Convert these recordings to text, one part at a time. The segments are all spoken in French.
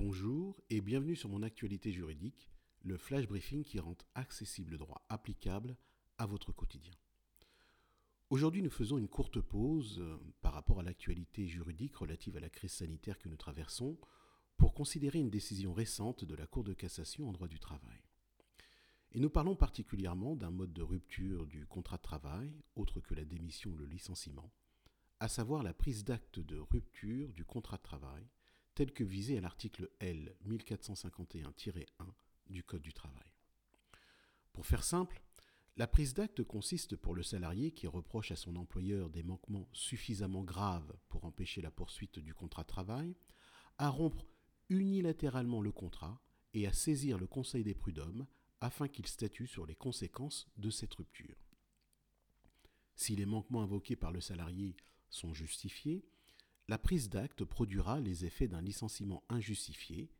Bonjour et bienvenue sur mon actualité juridique, le flash briefing qui rend accessible le droit applicable à votre quotidien. Aujourd'hui, nous faisons une courte pause euh, par rapport à l'actualité juridique relative à la crise sanitaire que nous traversons pour considérer une décision récente de la Cour de cassation en droit du travail. Et nous parlons particulièrement d'un mode de rupture du contrat de travail, autre que la démission ou le licenciement, à savoir la prise d'acte de rupture du contrat de travail tel que visé à l'article L 1451-1 du Code du travail. Pour faire simple, la prise d'acte consiste pour le salarié qui reproche à son employeur des manquements suffisamment graves pour empêcher la poursuite du contrat de travail, à rompre unilatéralement le contrat et à saisir le Conseil des prud'hommes afin qu'il statue sur les conséquences de cette rupture. Si les manquements invoqués par le salarié sont justifiés, la prise d'acte produira les effets d'un licenciement injustifié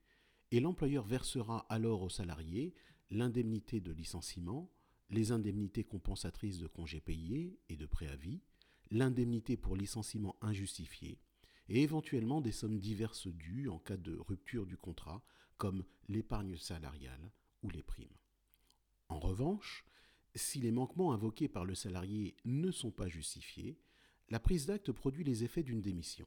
et l'employeur versera alors au salarié l'indemnité de licenciement, les indemnités compensatrices de congés payés et de préavis, l'indemnité pour licenciement injustifié et éventuellement des sommes diverses dues en cas de rupture du contrat comme l'épargne salariale ou les primes. En revanche, si les manquements invoqués par le salarié ne sont pas justifiés, la prise d'acte produit les effets d'une démission.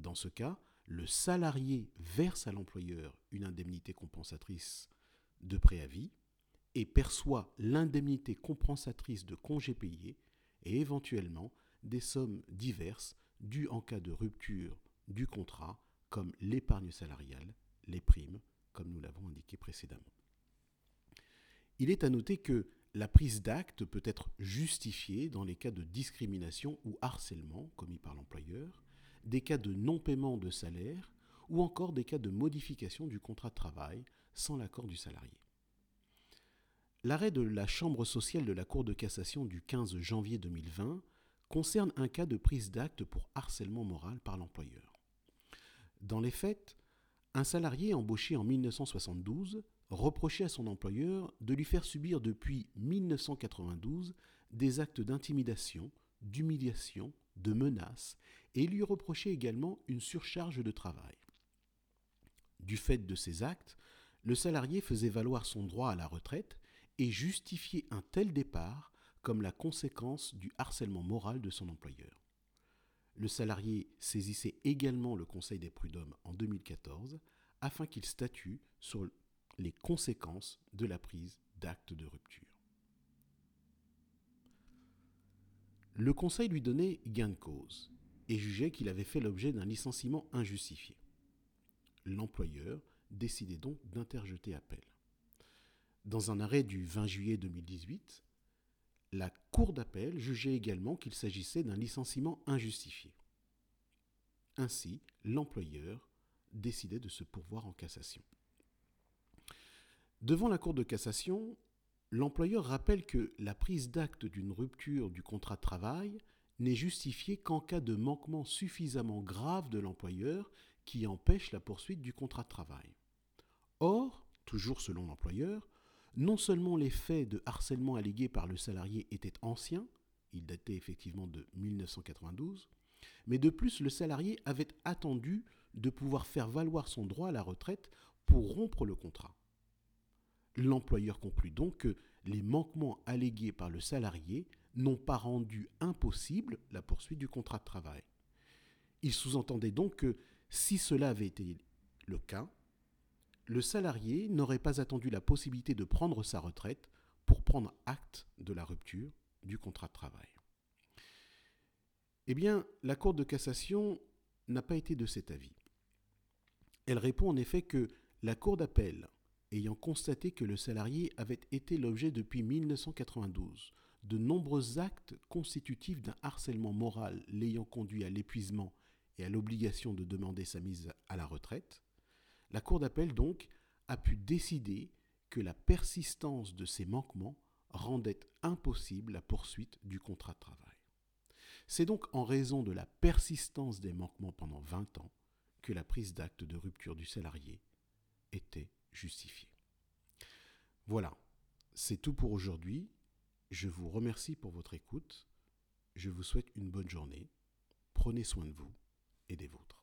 Dans ce cas, le salarié verse à l'employeur une indemnité compensatrice de préavis et perçoit l'indemnité compensatrice de congés payés et éventuellement des sommes diverses dues en cas de rupture du contrat comme l'épargne salariale, les primes, comme nous l'avons indiqué précédemment. Il est à noter que la prise d'acte peut être justifiée dans les cas de discrimination ou harcèlement commis par l'employeur, des cas de non-paiement de salaire ou encore des cas de modification du contrat de travail sans l'accord du salarié. L'arrêt de la Chambre sociale de la Cour de cassation du 15 janvier 2020 concerne un cas de prise d'acte pour harcèlement moral par l'employeur. Dans les faits, un salarié embauché en 1972 reprochait à son employeur de lui faire subir depuis 1992 des actes d'intimidation, d'humiliation, de menaces et lui reprochait également une surcharge de travail. Du fait de ces actes, le salarié faisait valoir son droit à la retraite et justifiait un tel départ comme la conséquence du harcèlement moral de son employeur. Le salarié saisissait également le Conseil des prud'hommes en 2014 afin qu'il statue sur les conséquences de la prise d'acte de rupture. Le Conseil lui donnait gain de cause et jugeait qu'il avait fait l'objet d'un licenciement injustifié. L'employeur décidait donc d'interjeter appel. Dans un arrêt du 20 juillet 2018, la Cour d'appel jugeait également qu'il s'agissait d'un licenciement injustifié. Ainsi, l'employeur décidait de se pourvoir en cassation. Devant la Cour de cassation, l'employeur rappelle que la prise d'acte d'une rupture du contrat de travail n'est justifiée qu'en cas de manquement suffisamment grave de l'employeur qui empêche la poursuite du contrat de travail. Or, toujours selon l'employeur, non seulement les faits de harcèlement allégués par le salarié étaient anciens, ils dataient effectivement de 1992, mais de plus le salarié avait attendu de pouvoir faire valoir son droit à la retraite pour rompre le contrat. L'employeur conclut donc que les manquements allégués par le salarié n'ont pas rendu impossible la poursuite du contrat de travail. Il sous-entendait donc que si cela avait été le cas, le salarié n'aurait pas attendu la possibilité de prendre sa retraite pour prendre acte de la rupture du contrat de travail. Eh bien, la Cour de cassation n'a pas été de cet avis. Elle répond en effet que la Cour d'appel ayant constaté que le salarié avait été l'objet depuis 1992 de nombreux actes constitutifs d'un harcèlement moral l'ayant conduit à l'épuisement et à l'obligation de demander sa mise à la retraite, la Cour d'appel donc a pu décider que la persistance de ces manquements rendait impossible la poursuite du contrat de travail. C'est donc en raison de la persistance des manquements pendant 20 ans que la prise d'acte de rupture du salarié était justifié. Voilà, c'est tout pour aujourd'hui. Je vous remercie pour votre écoute. Je vous souhaite une bonne journée. Prenez soin de vous et des vôtres.